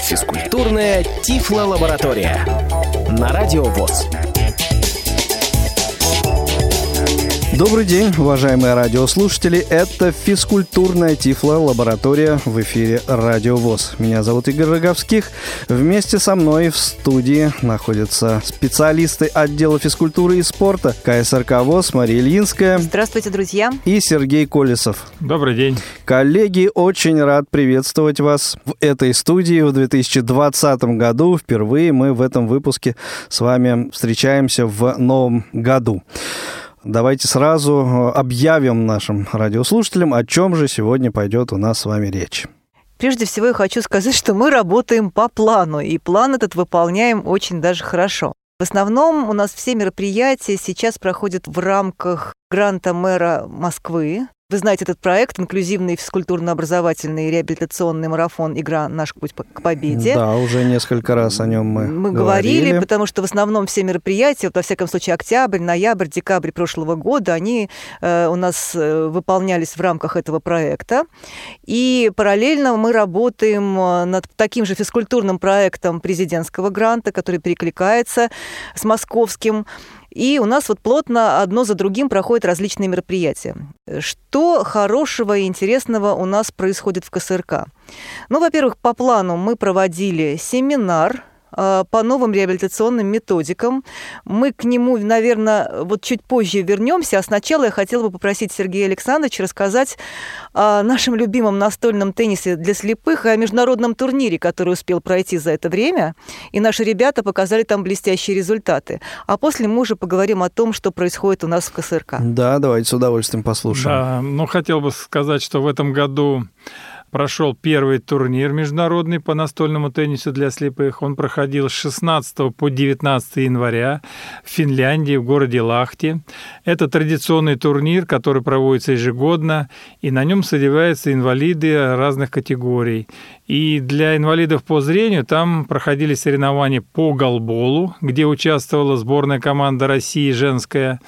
Физкультурная Тифло-лаборатория на Радио ВОЗ. Добрый день, уважаемые радиослушатели. Это физкультурная Тифло-лаборатория в эфире Радио ВОЗ. Меня зовут Игорь Роговских. Вместе со мной в студии находятся специалисты отдела физкультуры и спорта КСРК ВОЗ Мария Ильинская. Здравствуйте, друзья. И Сергей Колесов. Добрый день. Коллеги, очень рад приветствовать вас в этой студии в 2020 году. Впервые мы в этом выпуске с вами встречаемся в новом году. Давайте сразу э, объявим нашим радиослушателям, о чем же сегодня пойдет у нас с вами речь. Прежде всего я хочу сказать, что мы работаем по плану, и план этот выполняем очень даже хорошо. В основном у нас все мероприятия сейчас проходят в рамках гранта мэра Москвы вы знаете этот проект, инклюзивный физкультурно-образовательный реабилитационный марафон «Игра «Наш путь к победе». Да, уже несколько раз о нем мы Мы говорили, говорили потому что в основном все мероприятия, вот, во всяком случае, октябрь, ноябрь, декабрь прошлого года, они э, у нас э, выполнялись в рамках этого проекта. И параллельно мы работаем э, над таким же физкультурным проектом президентского гранта, который перекликается с московским. И у нас вот плотно одно за другим проходят различные мероприятия. Что хорошего и интересного у нас происходит в КСРК? Ну, во-первых, по плану мы проводили семинар по новым реабилитационным методикам. Мы к нему, наверное, вот чуть позже вернемся, а сначала я хотела бы попросить Сергея Александровича рассказать о нашем любимом настольном теннисе для слепых и о международном турнире, который успел пройти за это время. И наши ребята показали там блестящие результаты. А после мы уже поговорим о том, что происходит у нас в КСРК. Да, давайте с удовольствием послушаем. Да, ну хотел бы сказать, что в этом году прошел первый турнир международный по настольному теннису для слепых. Он проходил с 16 по 19 января в Финляндии, в городе Лахти. Это традиционный турнир, который проводится ежегодно, и на нем соревнуются инвалиды разных категорий. И для инвалидов по зрению там проходили соревнования по голболу, где участвовала сборная команда России женская,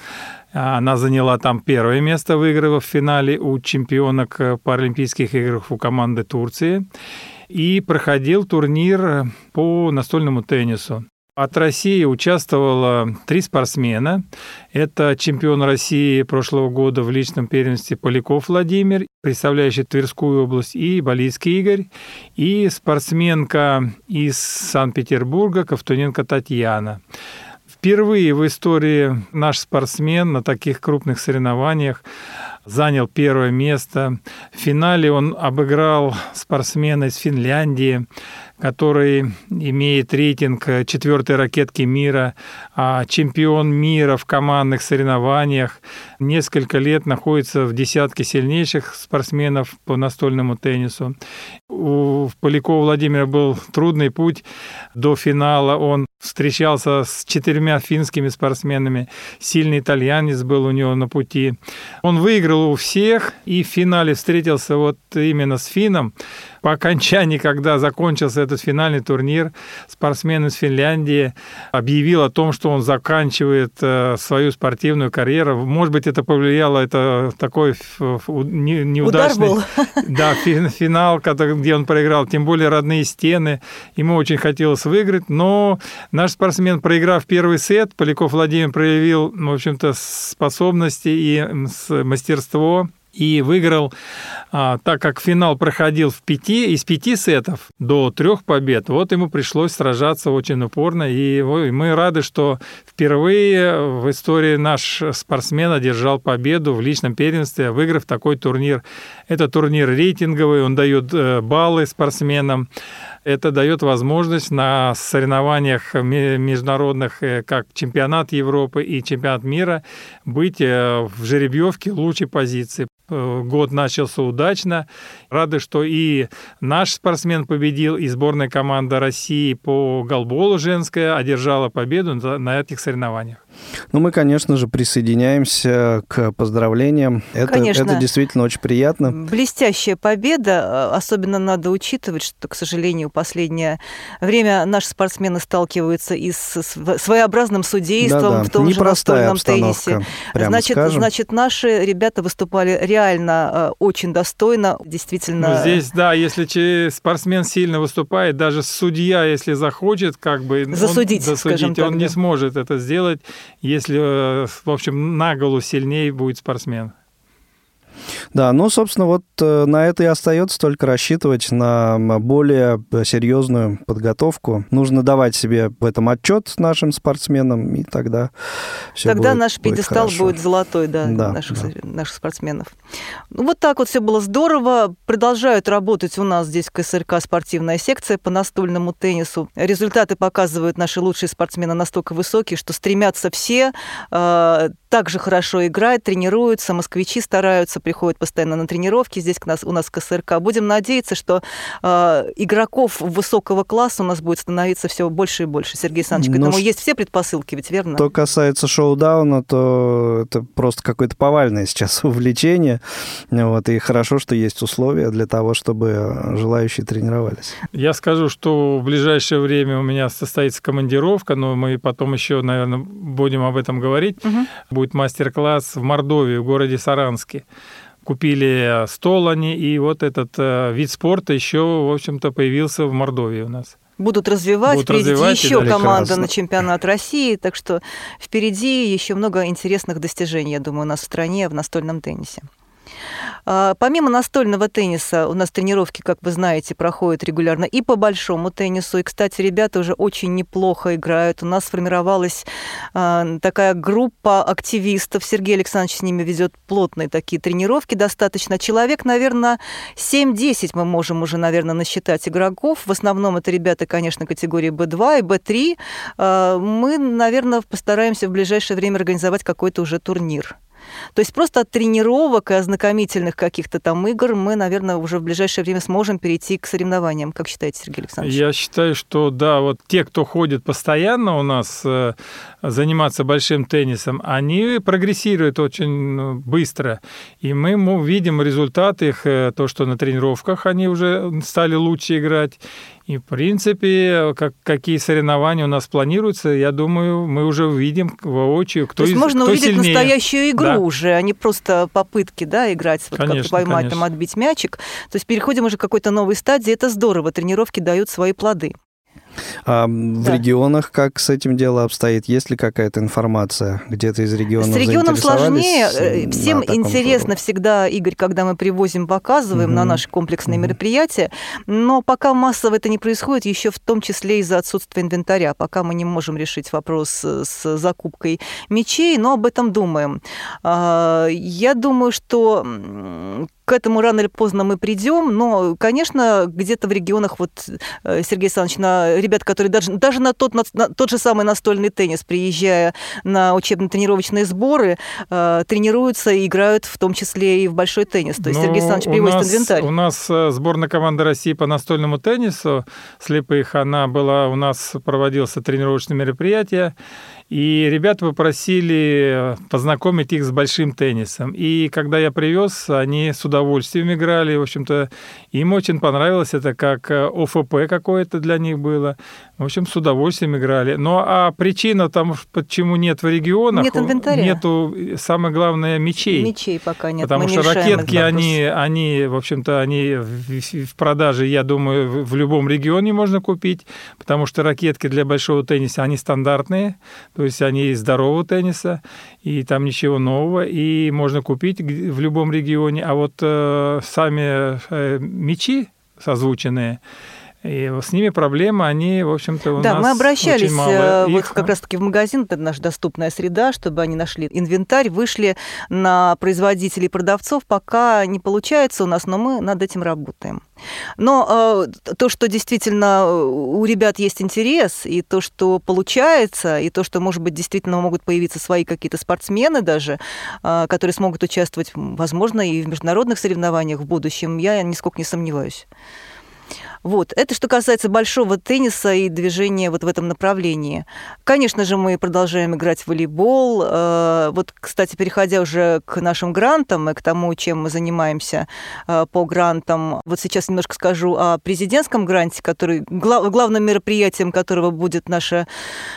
она заняла там первое место, выиграв в финале у чемпионок Паралимпийских игр у команды Турции. И проходил турнир по настольному теннису. От России участвовало три спортсмена. Это чемпион России прошлого года в личном первенстве Поляков Владимир, представляющий Тверскую область, и Болицкий Игорь, и спортсменка из Санкт-Петербурга Ковтуненко Татьяна. Впервые в истории наш спортсмен на таких крупных соревнованиях занял первое место. В финале он обыграл спортсмена из Финляндии, который имеет рейтинг четвертой ракетки мира, а чемпион мира в командных соревнованиях, несколько лет находится в десятке сильнейших спортсменов по настольному теннису. У Полякова Владимира был трудный путь до финала. Он встречался с четырьмя финскими спортсменами. Сильный итальянец был у него на пути. Он выиграл у всех и в финале встретился вот именно с финном. По окончании, когда закончился этот финальный турнир, спортсмен из Финляндии объявил о том, что он заканчивает э, свою спортивную карьеру. Может быть, это повлияло, это такой неудачный... Удар был. Да, финал, где он проиграл, тем более родные стены. Ему очень хотелось выиграть, но наш спортсмен, проиграв первый сет, Поляков Владимир проявил, в общем-то, способности и мастерство и выиграл, а, так как финал проходил в пяти, из пяти сетов до трех побед, вот ему пришлось сражаться очень упорно, и мы рады, что впервые в истории наш спортсмен одержал победу в личном первенстве, выиграв такой турнир. Это турнир рейтинговый, он дает э, баллы спортсменам, это дает возможность на соревнованиях международных, э, как чемпионат Европы и чемпионат мира, быть э, в жеребьевке лучшей позиции. Э, год начался удачно. Рады, что и наш спортсмен победил, и сборная команда России по голболу женская одержала победу на этих соревнованиях. Ну, мы, конечно же, присоединяемся к поздравлениям. Это, Конечно. это действительно очень приятно. Блестящая победа. Особенно надо учитывать, что, к сожалению, последнее время наши спортсмены сталкиваются и с своеобразным судейством Да-да, в том же непростая настольном обстановка, теннисе. прямо Значит, скажем. значит, наши ребята выступали реально э, очень достойно, действительно. Ну, здесь, да, если спортсмен сильно выступает, даже судья, если захочет, как бы... он- Засудить, скажем так, он не да. сможет это сделать, если, э, в общем, на голову сильнее будет спортсмен. Да, ну, собственно, вот э, на это и остается только рассчитывать на более серьезную подготовку. Нужно давать себе в этом отчет нашим спортсменам, и тогда все Тогда будет, наш будет пьедестал хорошо. будет золотой, да, Да, наших, да. наших спортсменов. Ну, вот так вот все было здорово. Продолжают работать у нас здесь в КСРК спортивная секция по настольному теннису. Результаты показывают наши лучшие спортсмены настолько высокие, что стремятся все э, так же хорошо играть, тренируются, москвичи стараются, приходят постоянно на тренировки здесь к нас, у нас в КСРК. Будем надеяться, что э, игроков высокого класса у нас будет становиться все больше и больше. Сергей Александрович, к Ну, этому ш- есть все предпосылки, ведь верно? Что касается шоу-дауна, то это просто какое-то повальное сейчас увлечение. Вот, и хорошо, что есть условия для того, чтобы желающие тренировались. Я скажу, что в ближайшее время у меня состоится командировка, но мы потом еще, наверное, будем об этом говорить. Мгм. Будет мастер-класс в Мордовии, в городе Саранске. Купили стол они, и вот этот э, вид спорта еще, в общем-то, появился в Мордовии у нас. будут развивать. Будут впереди развивать, еще да, команда прекрасно. на чемпионат России, так что впереди еще много интересных достижений, я думаю, у нас в стране в настольном теннисе. А, Помимо настольного тенниса у нас тренировки, как вы знаете, проходят регулярно и по большому теннису. И, кстати, ребята уже очень неплохо играют. У нас сформировалась а, такая группа активистов. Сергей Александрович с ними ведет плотные такие тренировки достаточно. Человек, наверное, 7-10 мы можем уже, наверное, насчитать игроков. В основном это ребята, конечно, категории B2 и B3. А, Мы, наверное, постараемся в ближайшее время организовать какой-то уже турнир. То есть просто от тренировок и ознакомительных каких-то там игр мы, наверное, уже в ближайшее время сможем перейти к соревнованиям. Как считаете, Сергей Александрович? Я считаю, что да, вот те, кто ходит постоянно у нас э, заниматься большим теннисом, они прогрессируют очень э, быстро. И мы видим результат их, э, то, что на тренировках они уже стали лучше играть. И, в принципе, как, какие соревнования у нас планируются, я думаю, мы уже увидим воочию, кто То есть из- можно кто увидеть сильнее. настоящую игру Да. уже, а не просто попытки да, играть, вот как Конечно, поймать, конечно. там, отбить мячик. То есть переходим уже к какой-то новой стадии. Это здорово, тренировки дают свои плоды. А в Да. регионах как с этим дело обстоит? Есть ли какая-то информация где-то из регионов С регионом сложнее. Э, Всем на интересно форуме? всегда, Игорь, когда мы привозим, показываем на Мгм. наши комплексные Мгм. мероприятия. Но пока массово это не происходит, еще в том числе из-за отсутствия инвентаря. Пока мы не можем решить вопрос э, с закупкой мечей, но об этом думаем. А, Я думаю, что к этому рано или поздно мы придем, но, конечно, где-то в регионах, вот э, Сергей Александрович, на ребят, которые даже, даже на, тот, на, на тот же самый настольный теннис, приезжая на учебно-тренировочные сборы, э, тренируются и играют в том числе и в большой теннис. То есть Ну, Сергей Александрович привозит нас- инвентарь. У нас э, сборная команды России по настольному теннису слепых, она была, у нас проводился тренировочное мероприятие, и ребята попросили познакомить их с большим теннисом. И когда я привез, они с удовольствием играли. В общем-то, им очень понравилось это, как э, ОФП какое-то для них было. В общем, с удовольствием играли. Ну, а причина там, почему нет в регионах... Нет инвентаря. Нету, э, самое главное, мечей. Мечей пока нет. Потому мы что ракетки, они, они, в общем-то, они в, в продаже, я думаю, в любом регионе можно купить, потому что ракетки для большого тенниса, они стандартные, то есть они из здорового тенниса, и там ничего нового, и можно купить в любом регионе. А вот э, сами э, мечи созвученные, и с ними проблема, они, в общем-то, у Да, нас мы обращались очень мало э, вот их. как раз-таки в магазин, это наша доступная среда, чтобы они нашли инвентарь, вышли на производителей и продавцов. Пока не получается у нас, но мы над этим работаем. Но э, то, что действительно э, у ребят есть интерес, и то, что получается, и то, что, может быть, действительно могут появиться свои какие-то спортсмены даже, э, которые смогут участвовать, возможно, и в международных соревнованиях в будущем, я нисколько не сомневаюсь. Вот. Это что касается большого тенниса и движения вот в этом направлении. Конечно же, мы продолжаем играть в волейбол. Э, вот, кстати, переходя уже к нашим грантам и к тому, чем мы занимаемся э, по грантам, вот сейчас немножко скажу о президентском гранте, который главным мероприятием которого будет наша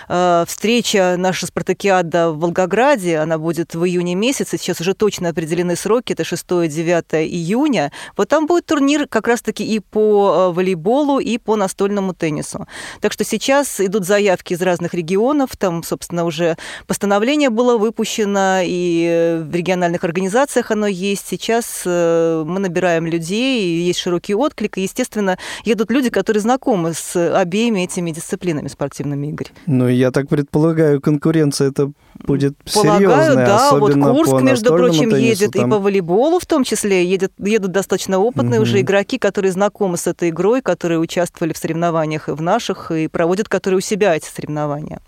э, встреча, наша спартакиада в Волгограде. Она будет в июне месяце. Сейчас уже точно определены сроки. Это 6-9 июня. Вот там будет турнир как раз-таки и по волейболу волейболу и по настольному теннису. Так что сейчас идут заявки из разных регионов, там, собственно, уже постановление было выпущено, и в региональных организациях оно есть. Сейчас э, мы набираем людей, есть широкий отклик, и, естественно, едут люди, которые знакомы с обеими этими дисциплинами спортивными, Игорь. Ну, я так предполагаю, конкуренция это будет Полагаю, серьезная, да, вот Курск, между прочим, теннису, едет там... и по волейболу в том числе, едет, едут достаточно опытные угу. уже игроки, которые знакомы с этой игрой, которые участвовали в соревнованиях и в наших, и проводят которые у себя эти соревнования.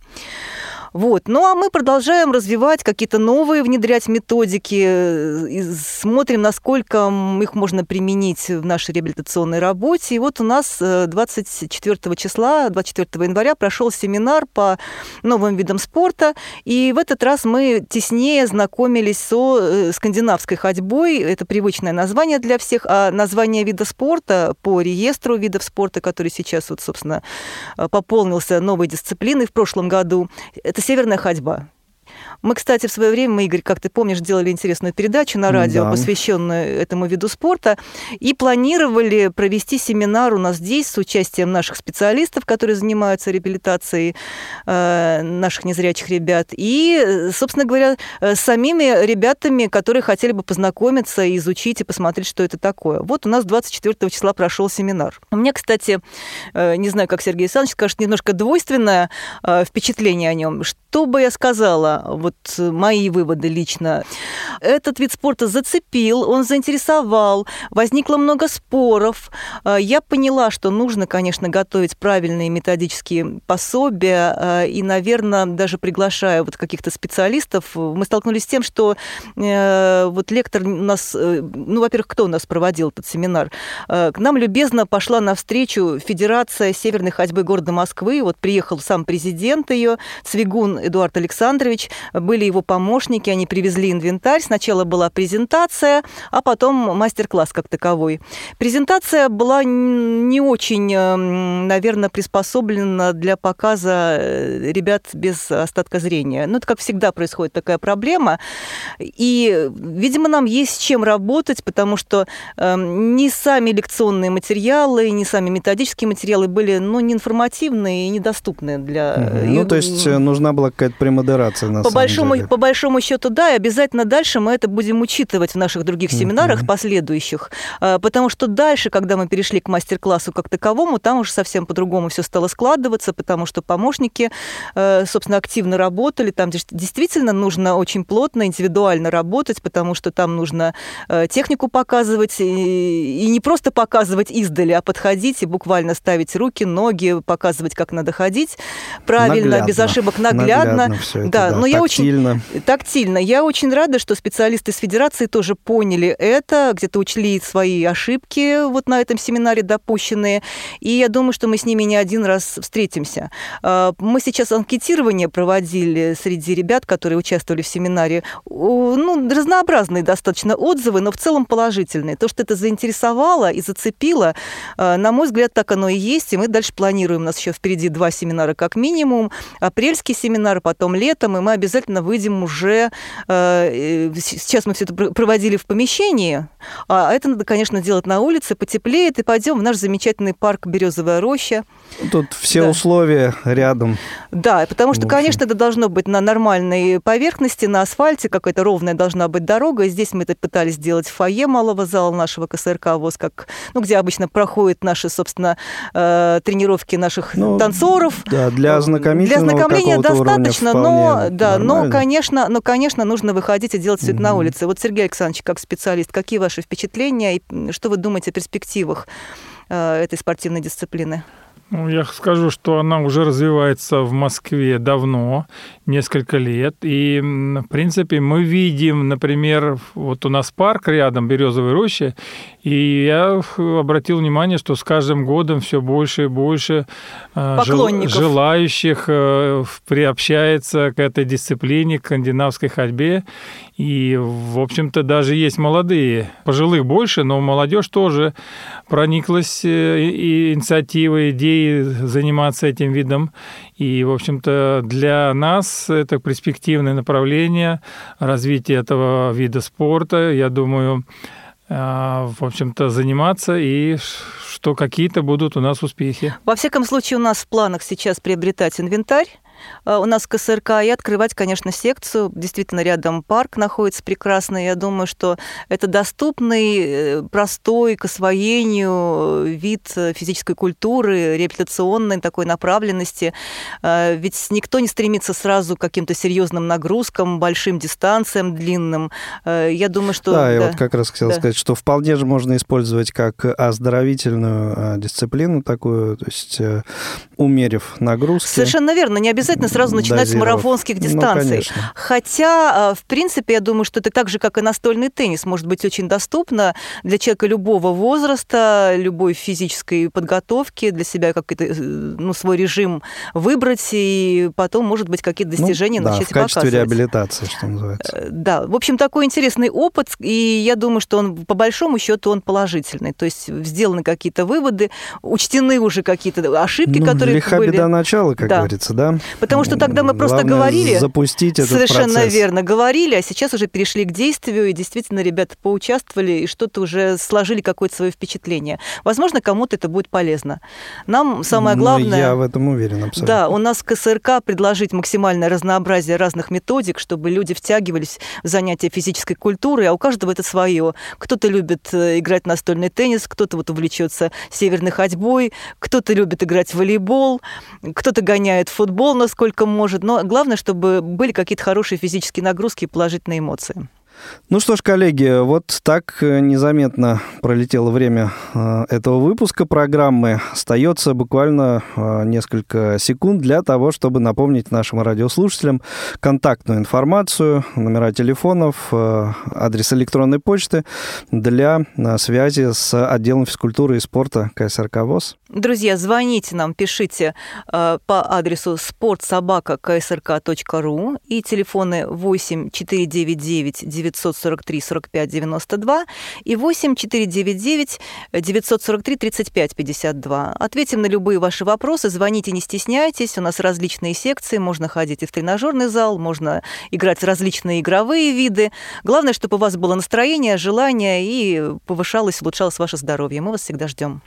Вот. Ну а мы продолжаем развивать какие-то новые, внедрять методики, э, и смотрим, насколько их можно применить в нашей реабилитационной работе. И вот у нас 24 э, числа, 24 января прошел семинар по новым видам спорта. И в этот раз мы теснее знакомились со э, скандинавской ходьбой. Это привычное название для всех. А название вида спорта по реестру видов спорта, который сейчас, вот, собственно, пополнился новой дисциплиной в прошлом году, это северная ходьба. Мы, кстати, в свое время, мы, Игорь, как ты помнишь, делали интересную передачу на радио, да. посвященную этому виду спорта, и планировали провести семинар у нас здесь с участием наших специалистов, которые занимаются реабилитацией э, наших незрячих ребят, и, собственно говоря, с самими ребятами, которые хотели бы познакомиться, изучить и посмотреть, что это такое. Вот у нас 24 числа прошел семинар. У меня, кстати, э, не знаю, как Сергей Александрович скажет, немножко двойственное э, впечатление о нем. Что бы я сказала? Вот мои выводы лично. Этот вид спорта зацепил, он заинтересовал, возникло много споров. А, я поняла, что нужно, конечно, готовить правильные методические пособия, а, и, наверное, даже приглашая вот каких-то специалистов, мы столкнулись с тем, что э, вот лектор у нас, э, ну, во-первых, кто у нас проводил этот семинар? К нам любезно пошла навстречу Федерация северной ходьбы города Москвы, вот приехал сам президент ее, Цвигун Эдуард Александрович, были его помощники, они привезли инвентарь. Сначала была презентация, а потом мастер-класс как таковой. Презентация была не очень, эм, наверное, приспособлена для показа э, ребят без остатка зрения. Ну, это, как всегда, происходит такая проблема. И, видимо, нам есть с чем работать, потому что э, не сами лекционные материалы, не сами методические материалы были ну, не информативные и недоступны для... Ну, то есть э, нужна была какая-то премодерация, на по самом большому. По большому счету, да, и обязательно дальше мы это будем учитывать в наших других семинарах mm-hmm. последующих, а, потому что дальше, когда мы перешли к мастер-классу как таковому, там уже совсем по-другому все стало складываться, потому что помощники, э, собственно, активно работали, там действительно нужно очень плотно, индивидуально работать, потому что там нужно э, технику показывать, и не просто показывать издали, а подходить и буквально ставить руки, ноги, показывать, как надо ходить правильно, наглядно. без ошибок, наглядно. наглядно это, да, да, но я очень тактильно. Я очень рада, что специалисты из Федерации тоже поняли это, где-то учли свои ошибки вот на этом семинаре допущенные, и я думаю, что мы с ними не один раз встретимся. А, мы сейчас анкетирование проводили среди ребят, которые участвовали в семинаре. Ну, разнообразные достаточно отзывы, но в целом положительные. То, что это заинтересовало и зацепило, а, на мой взгляд, так оно и есть, и мы дальше планируем. У нас еще впереди два семинара как минимум. Апрельский семинар, потом летом, и мы обязательно выйдем уже... Э, сейчас мы все это проводили в помещении, а это надо, конечно, делать на улице, потеплеет, и пойдем в наш замечательный парк «Березовая роща». Тут все да. условия рядом. Да, потому что, конечно, это должно быть на нормальной поверхности, на асфальте, какая-то ровная должна быть дорога. И здесь мы это пытались сделать в фойе малого зала нашего КСРК ВОЗ, как, ну, где обычно проходят наши, собственно, э, тренировки наших ну, танцоров. Да, для ознакомительного Для ознакомления достаточно, но, да, но, конечно, но, конечно, нужно выходить и делать все это на улице. Вот, Сергей Александрович, как специалист, какие ваши впечатления и что вы думаете о перспективах э, этой спортивной дисциплины? Ну, я скажу, что она уже развивается в Москве давно, несколько лет. И, в принципе, мы видим, например, вот у нас парк рядом, Березовой рощи, И я обратил внимание, что с каждым годом все больше и больше э, Поклонников. желающих э, приобщается к этой дисциплине, к скандинавской ходьбе. И, в общем-то, даже есть молодые, пожилых больше, но молодежь тоже прониклась и инициативой, идеей заниматься этим видом. И, в общем-то, для нас это перспективное направление развития этого вида спорта. Я думаю, а, в общем-то, заниматься и что какие-то будут у нас успехи. Во всяком случае, у нас в планах сейчас приобретать инвентарь у нас КСРК и открывать, конечно, секцию. Действительно, рядом парк находится прекрасный. Я думаю, что это доступный, э, простой к освоению вид физической культуры, реабилитационной такой направленности. Э, ведь никто не стремится сразу к каким-то серьезным нагрузкам, большим дистанциям, длинным. Я думаю, что... Да, да. я вот как раз хотел да. сказать, что вполне же можно использовать как оздоровительную дисциплину такую, то есть умерив нагрузки. Совершенно верно. Не обязательно обязательно сразу начинать с марафонских ну, дистанций. Ну, Хотя, а, в принципе, я думаю, что это так же, как и настольный теннис, может быть очень доступно для человека любого возраста, любой физической подготовки, для себя какой-то э, ну, свой режим выбрать, и потом, может быть, какие-то ну, достижения ну, да, начать в качестве показывать. реабилитации, что называется. Э, да, в общем, такой интересный опыт, и я думаю, что он, по большому счету, он положительный. То есть сделаны какие-то выводы, учтены уже какие-то ошибки, ну, которые лиха были. беда начала, как да. говорится, да? Потому что тогда мы просто Главное говорили. запустить этот Совершенно процесс. верно. Говорили, а сейчас уже перешли к действию, и действительно ребята поучаствовали и что-то уже сложили какое-то свое впечатление. Возможно, кому-то это будет полезно. Нам самое Но главное... я в этом уверен абсолютно. Да, у нас КСРК предложить максимальное разнообразие разных методик, чтобы люди втягивались в занятия физической культурой, а у каждого это свое. Кто-то любит э, играть настольный теннис, кто-то вот увлечется северной ходьбой, кто-то любит играть в волейбол, кто-то гоняет футбол, насколько может. Но главное, чтобы были какие-то хорошие физические нагрузки и положительные эмоции. Ну что ж, коллеги, вот так э, незаметно пролетело время э, этого выпуска программы. Остается буквально э, несколько секунд для того, чтобы напомнить нашим радиослушателям контактную информацию, номера телефонов, адрес электронной почты для связи с отделом физкультуры и спорта КСРК ВОЗ. Друзья, звоните нам, пишите по адресу спортсобака.ksrk.ру и телефоны 8 499 943 45 92 и 8 499 943 35 52. Ответим на любые ваши вопросы, звоните, не стесняйтесь. У нас различные секции, можно ходить и в тренажерный зал, можно играть в различные игровые виды. Главное, чтобы у вас было настроение, желание и повышалось, улучшалось ваше здоровье. Мы вас всегда ждем.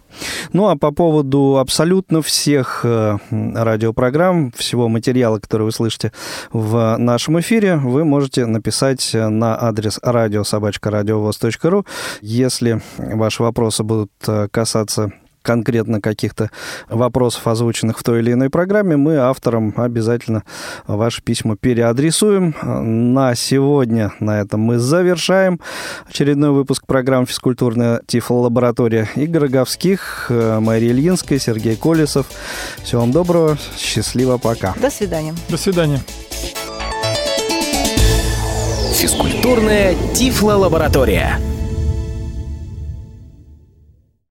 Ну а по поводу абсолютно всех э, радиопрограмм, всего материала, который вы слышите в нашем эфире, вы можете написать на адрес радиособачка.радиовоз.ру. Если ваши вопросы будут э, касаться конкретно каких-то вопросов, озвученных в той или иной программе, мы авторам обязательно ваши письма переадресуем. На сегодня на этом мы завершаем очередной выпуск программы «Физкультурная тифлолаборатория». Игорь Роговских, э, Мария Ильинская, Сергей Колесов. Всего вам доброго, счастливо, пока. До свидания. До свидания. Физкультурная Тифло-лаборатория.